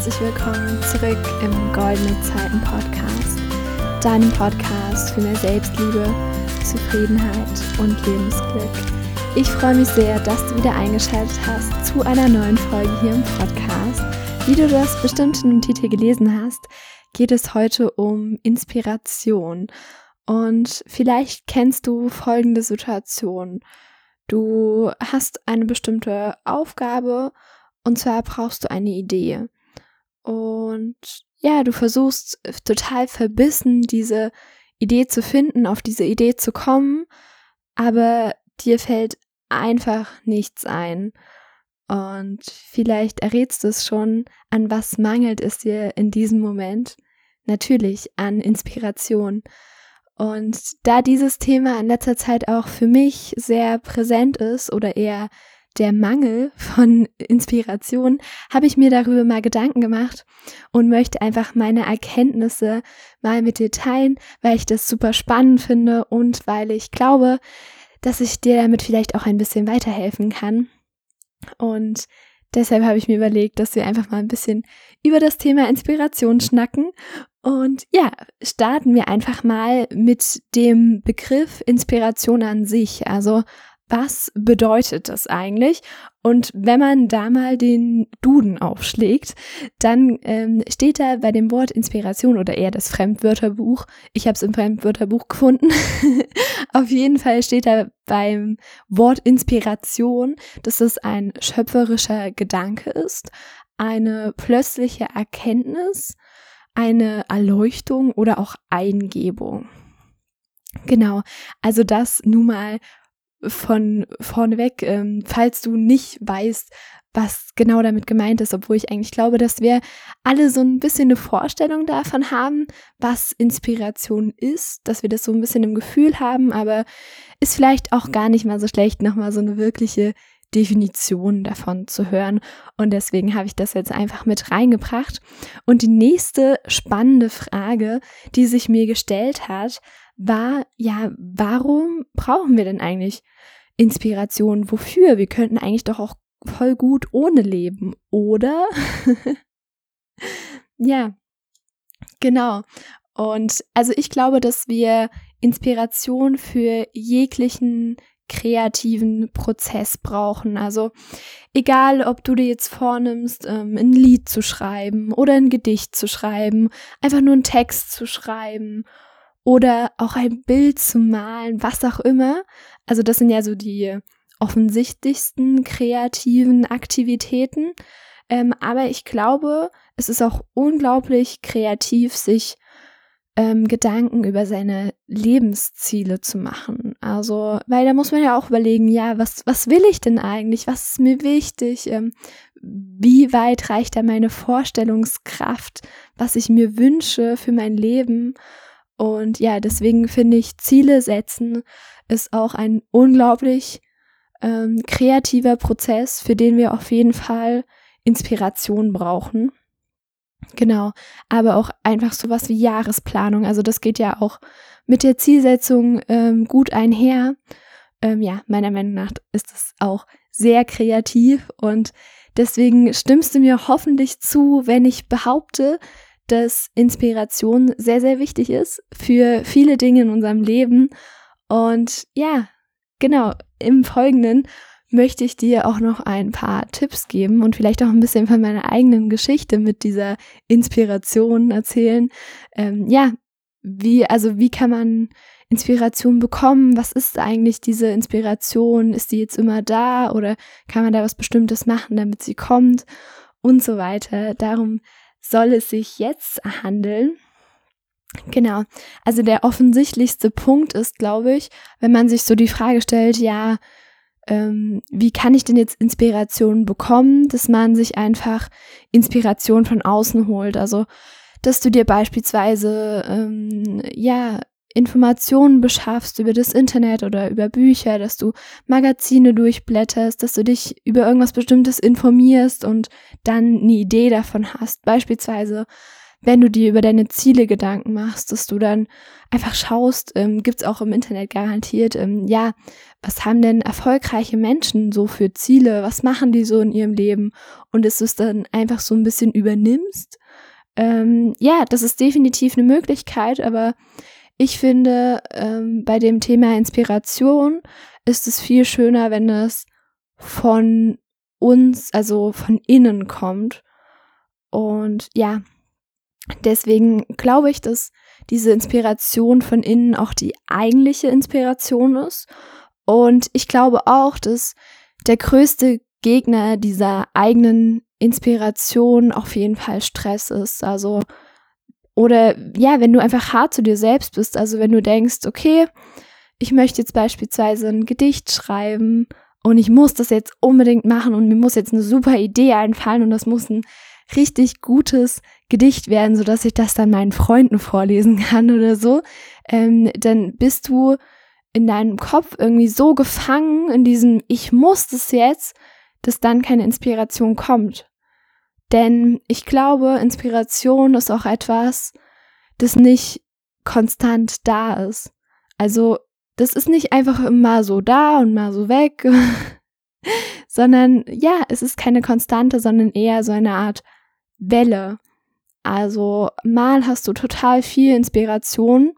Herzlich willkommen zurück im Goldene Zeiten Podcast, deinem Podcast für mehr Selbstliebe, Zufriedenheit und Lebensglück. Ich freue mich sehr, dass du wieder eingeschaltet hast zu einer neuen Folge hier im Podcast. Wie du das bestimmt in dem Titel gelesen hast, geht es heute um Inspiration. Und vielleicht kennst du folgende Situation. Du hast eine bestimmte Aufgabe und zwar brauchst du eine Idee. Und ja, du versuchst total verbissen, diese Idee zu finden, auf diese Idee zu kommen, aber dir fällt einfach nichts ein. Und vielleicht errätst du es schon, an was mangelt es dir in diesem Moment? Natürlich an Inspiration. Und da dieses Thema in letzter Zeit auch für mich sehr präsent ist oder eher der Mangel von Inspiration, habe ich mir darüber mal Gedanken gemacht und möchte einfach meine Erkenntnisse mal mit dir teilen, weil ich das super spannend finde und weil ich glaube, dass ich dir damit vielleicht auch ein bisschen weiterhelfen kann. Und deshalb habe ich mir überlegt, dass wir einfach mal ein bisschen über das Thema Inspiration schnacken. Und ja, starten wir einfach mal mit dem Begriff Inspiration an sich. Also was bedeutet das eigentlich? Und wenn man da mal den Duden aufschlägt, dann ähm, steht da bei dem Wort Inspiration oder eher das Fremdwörterbuch, ich habe es im Fremdwörterbuch gefunden, auf jeden Fall steht da beim Wort Inspiration, dass es ein schöpferischer Gedanke ist, eine plötzliche Erkenntnis, eine Erleuchtung oder auch Eingebung. Genau, also das nun mal von vorneweg, ähm, falls du nicht weißt, was genau damit gemeint ist, obwohl ich eigentlich glaube, dass wir alle so ein bisschen eine Vorstellung davon haben, was Inspiration ist, dass wir das so ein bisschen im Gefühl haben, aber ist vielleicht auch gar nicht mal so schlecht, nochmal so eine wirkliche Definition davon zu hören. Und deswegen habe ich das jetzt einfach mit reingebracht. Und die nächste spannende Frage, die sich mir gestellt hat, war, ja, warum brauchen wir denn eigentlich Inspiration? Wofür? Wir könnten eigentlich doch auch voll gut ohne leben, oder? ja, genau. Und also ich glaube, dass wir Inspiration für jeglichen kreativen Prozess brauchen. Also egal, ob du dir jetzt vornimmst, ähm, ein Lied zu schreiben oder ein Gedicht zu schreiben, einfach nur einen Text zu schreiben oder auch ein Bild zu malen, was auch immer. Also das sind ja so die offensichtlichsten kreativen Aktivitäten. Ähm, aber ich glaube, es ist auch unglaublich kreativ, sich ähm, Gedanken über seine Lebensziele zu machen. Also, weil da muss man ja auch überlegen, ja, was, was will ich denn eigentlich? Was ist mir wichtig? Ähm, wie weit reicht da meine Vorstellungskraft, was ich mir wünsche für mein Leben? Und ja, deswegen finde ich, Ziele setzen ist auch ein unglaublich ähm, kreativer Prozess, für den wir auf jeden Fall Inspiration brauchen. Genau, aber auch einfach sowas wie Jahresplanung. Also das geht ja auch mit der Zielsetzung ähm, gut einher. Ähm, ja, meiner Meinung nach ist es auch sehr kreativ und deswegen stimmst du mir hoffentlich zu, wenn ich behaupte, dass Inspiration sehr, sehr wichtig ist für viele Dinge in unserem Leben. Und ja, genau, im Folgenden möchte ich dir auch noch ein paar Tipps geben und vielleicht auch ein bisschen von meiner eigenen Geschichte mit dieser Inspiration erzählen. Ähm, ja, wie, also wie kann man Inspiration bekommen? Was ist eigentlich diese Inspiration? Ist die jetzt immer da oder kann man da was Bestimmtes machen, damit sie kommt? Und so weiter. Darum soll es sich jetzt handeln. Genau. Also der offensichtlichste Punkt ist, glaube ich, wenn man sich so die Frage stellt, ja, ähm, wie kann ich denn jetzt Inspiration bekommen, dass man sich einfach Inspiration von außen holt. Also, dass du dir beispielsweise, ähm, ja, Informationen beschaffst über das Internet oder über Bücher, dass du Magazine durchblätterst, dass du dich über irgendwas Bestimmtes informierst und dann eine Idee davon hast. Beispielsweise, wenn du dir über deine Ziele Gedanken machst, dass du dann einfach schaust, ähm, gibt's auch im Internet garantiert, ähm, ja, was haben denn erfolgreiche Menschen so für Ziele? Was machen die so in ihrem Leben? Und dass du es dann einfach so ein bisschen übernimmst. Ähm, ja, das ist definitiv eine Möglichkeit, aber ich finde, ähm, bei dem Thema Inspiration ist es viel schöner, wenn es von uns, also von innen kommt. Und ja, deswegen glaube ich, dass diese Inspiration von innen auch die eigentliche Inspiration ist. Und ich glaube auch, dass der größte Gegner dieser eigenen Inspiration auf jeden Fall Stress ist. Also, oder ja, wenn du einfach hart zu dir selbst bist, also wenn du denkst, okay, ich möchte jetzt beispielsweise ein Gedicht schreiben und ich muss das jetzt unbedingt machen und mir muss jetzt eine super Idee einfallen und das muss ein richtig gutes Gedicht werden, so dass ich das dann meinen Freunden vorlesen kann oder so, ähm, dann bist du in deinem Kopf irgendwie so gefangen in diesem Ich muss das jetzt, dass dann keine Inspiration kommt. Denn ich glaube, Inspiration ist auch etwas, das nicht konstant da ist. Also, das ist nicht einfach immer so da und mal so weg, sondern ja, es ist keine Konstante, sondern eher so eine Art Welle. Also mal hast du total viel Inspiration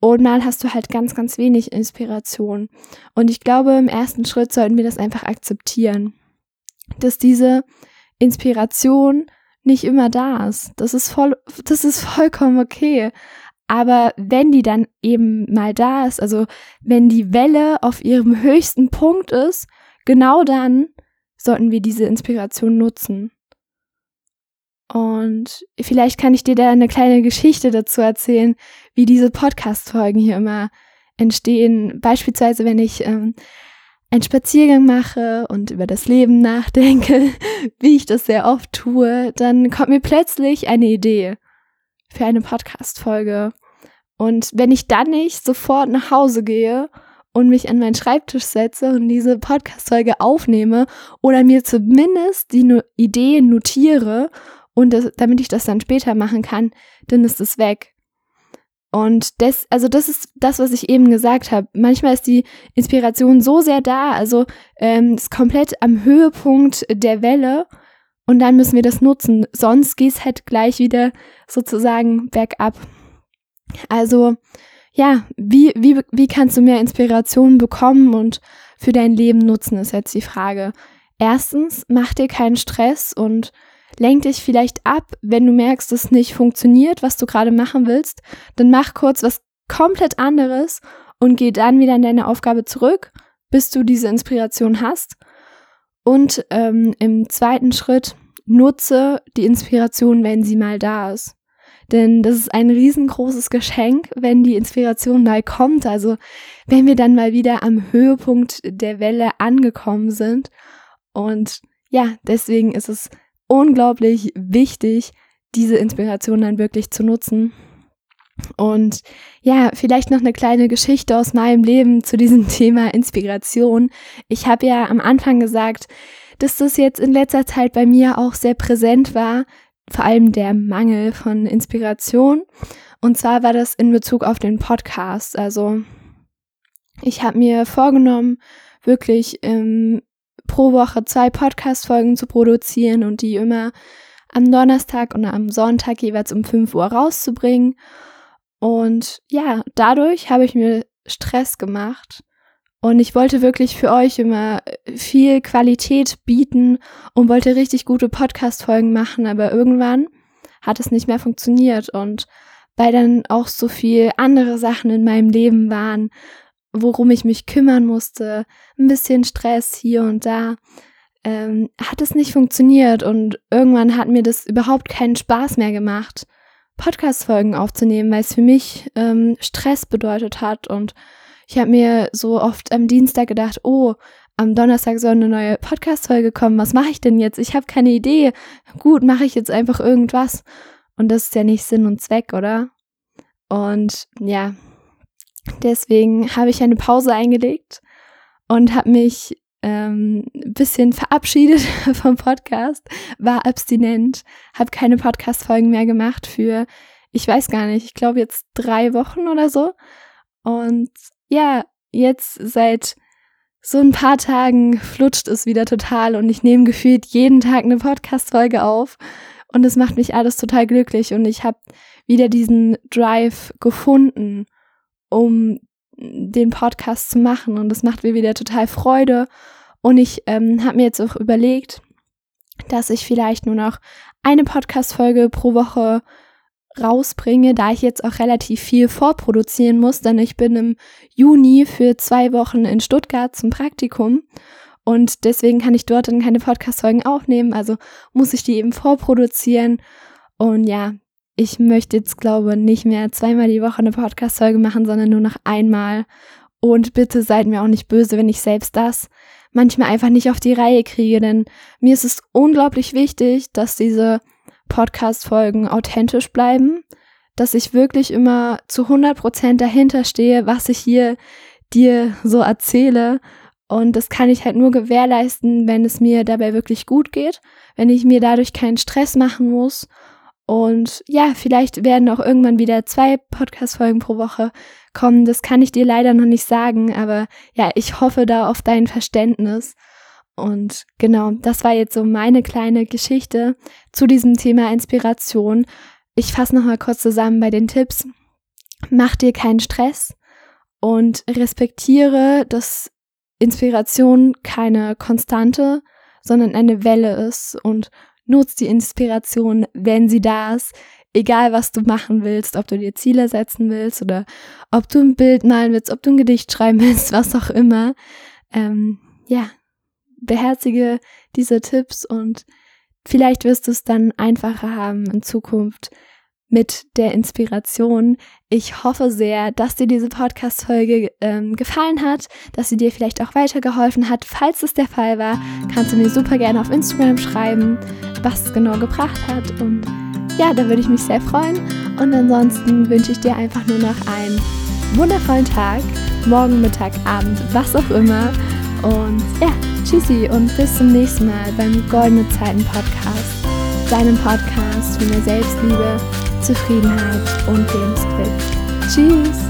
und mal hast du halt ganz, ganz wenig Inspiration. Und ich glaube, im ersten Schritt sollten wir das einfach akzeptieren, dass diese Inspiration nicht immer da ist. Das ist voll, das ist vollkommen okay. Aber wenn die dann eben mal da ist, also wenn die Welle auf ihrem höchsten Punkt ist, genau dann sollten wir diese Inspiration nutzen. Und vielleicht kann ich dir da eine kleine Geschichte dazu erzählen, wie diese Podcast-Folgen hier immer entstehen. Beispielsweise, wenn ich ähm, einen Spaziergang mache und über das Leben nachdenke, wie ich das sehr oft tue, dann kommt mir plötzlich eine Idee für eine Podcast-Folge. Und wenn ich dann nicht sofort nach Hause gehe und mich an meinen Schreibtisch setze und diese Podcast-Folge aufnehme oder mir zumindest die no Idee notiere und das, damit ich das dann später machen kann, dann ist es weg. Und das, also das ist das, was ich eben gesagt habe. Manchmal ist die Inspiration so sehr da, also ähm, ist komplett am Höhepunkt der Welle und dann müssen wir das nutzen. Sonst geht es halt gleich wieder sozusagen bergab. Also ja, wie, wie, wie kannst du mehr Inspiration bekommen und für dein Leben nutzen, ist jetzt die Frage. Erstens, mach dir keinen Stress und lenk dich vielleicht ab, wenn du merkst, dass nicht funktioniert, was du gerade machen willst, dann mach kurz was komplett anderes und geh dann wieder in deine Aufgabe zurück, bis du diese Inspiration hast. Und ähm, im zweiten Schritt nutze die Inspiration, wenn sie mal da ist. Denn das ist ein riesengroßes Geschenk, wenn die Inspiration mal kommt. Also wenn wir dann mal wieder am Höhepunkt der Welle angekommen sind. Und ja, deswegen ist es unglaublich wichtig, diese Inspiration dann wirklich zu nutzen. Und ja, vielleicht noch eine kleine Geschichte aus meinem Leben zu diesem Thema Inspiration. Ich habe ja am Anfang gesagt, dass das jetzt in letzter Zeit bei mir auch sehr präsent war, vor allem der Mangel von Inspiration. Und zwar war das in Bezug auf den Podcast. Also ich habe mir vorgenommen, wirklich im pro Woche zwei Podcast-Folgen zu produzieren und die immer am Donnerstag und am Sonntag jeweils um 5 Uhr rauszubringen. Und ja, dadurch habe ich mir Stress gemacht. Und ich wollte wirklich für euch immer viel Qualität bieten und wollte richtig gute Podcast-Folgen machen, aber irgendwann hat es nicht mehr funktioniert. Und weil dann auch so viel andere Sachen in meinem Leben waren, worum ich mich kümmern musste, ein bisschen Stress hier und da, ähm, hat es nicht funktioniert und irgendwann hat mir das überhaupt keinen Spaß mehr gemacht, Podcast-Folgen aufzunehmen, weil es für mich ähm, Stress bedeutet hat und ich habe mir so oft am Dienstag gedacht, oh, am Donnerstag soll eine neue Podcast-Folge kommen, was mache ich denn jetzt? Ich habe keine Idee. Gut, mache ich jetzt einfach irgendwas. Und das ist ja nicht Sinn und Zweck, oder? Und ja, Deswegen habe ich eine Pause eingelegt und habe mich ähm, bisschen verabschiedet vom Podcast, war abstinent, habe keine Podcast-Folgen mehr gemacht für, ich weiß gar nicht, ich glaube jetzt drei Wochen oder so. Und ja, jetzt seit so ein paar Tagen flutscht es wieder total und ich nehme gefühlt jeden Tag eine Podcast-Folge auf und es macht mich alles total glücklich und ich habe wieder diesen Drive gefunden, um den Podcast zu machen. Und es macht mir wieder total Freude. Und ich ähm, habe mir jetzt auch überlegt, dass ich vielleicht nur noch eine Podcast-Folge pro Woche rausbringe, da ich jetzt auch relativ viel vorproduzieren muss, denn ich bin im Juni für zwei Wochen in Stuttgart zum Praktikum. Und deswegen kann ich dort dann keine Podcast-Folgen aufnehmen, also muss ich die eben vorproduzieren. Und ja, ich möchte jetzt glaube nicht mehr zweimal die Woche eine Podcast-Folge machen, sondern nur noch einmal und bitte seid mir auch nicht böse, wenn ich selbst das manchmal einfach nicht auf die Reihe kriege, denn mir ist es unglaublich wichtig, dass diese Podcast-Folgen authentisch bleiben, dass ich wirklich immer zu 100 Prozent dahinter stehe, was ich hier dir so erzähle. Und das kann ich halt nur gewährleisten, wenn es mir dabei wirklich gut geht, wenn ich mir dadurch keinen Stress machen muss. Und ja, vielleicht werden auch irgendwann wieder zwei Podcast-Folgen pro Woche kommen. Das kann ich dir leider noch nicht sagen, aber ja, ich hoffe da auf dein Verständnis. Und genau, das war jetzt so meine kleine Geschichte zu diesem Thema Inspiration. Ich fasse nochmal kurz zusammen bei den Tipps. Mach dir keinen Stress und respektiere, dass Inspiration keine Konstante, sondern eine Welle ist und nutz die Inspiration, wenn sie da ist, egal was du machen willst, ob du dir Ziele setzen willst oder ob du ein Bild malen willst, ob du ein Gedicht schreiben willst, was auch immer. Ähm, ja, beherzige diese Tipps und vielleicht wirst du es dann einfacher haben in Zukunft mit der Inspiration. Ich hoffe sehr, dass dir diese Podcast-Folge ähm, gefallen hat, dass sie dir vielleicht auch weitergeholfen hat. Falls es der Fall war, kannst du mir super gerne auf Instagram schreiben, was es genau gebracht hat. Und ja, da würde ich mich sehr freuen. Und ansonsten wünsche ich dir einfach nur noch einen wundervollen Tag, morgen, Mittag, Abend, was auch immer. Und ja, tschüssi und bis zum nächsten Mal beim Goldene Zeiten Podcast, deinem Podcast für mehr Selbstliebe, Zufriedenheit und Lebensglück. Tschüss!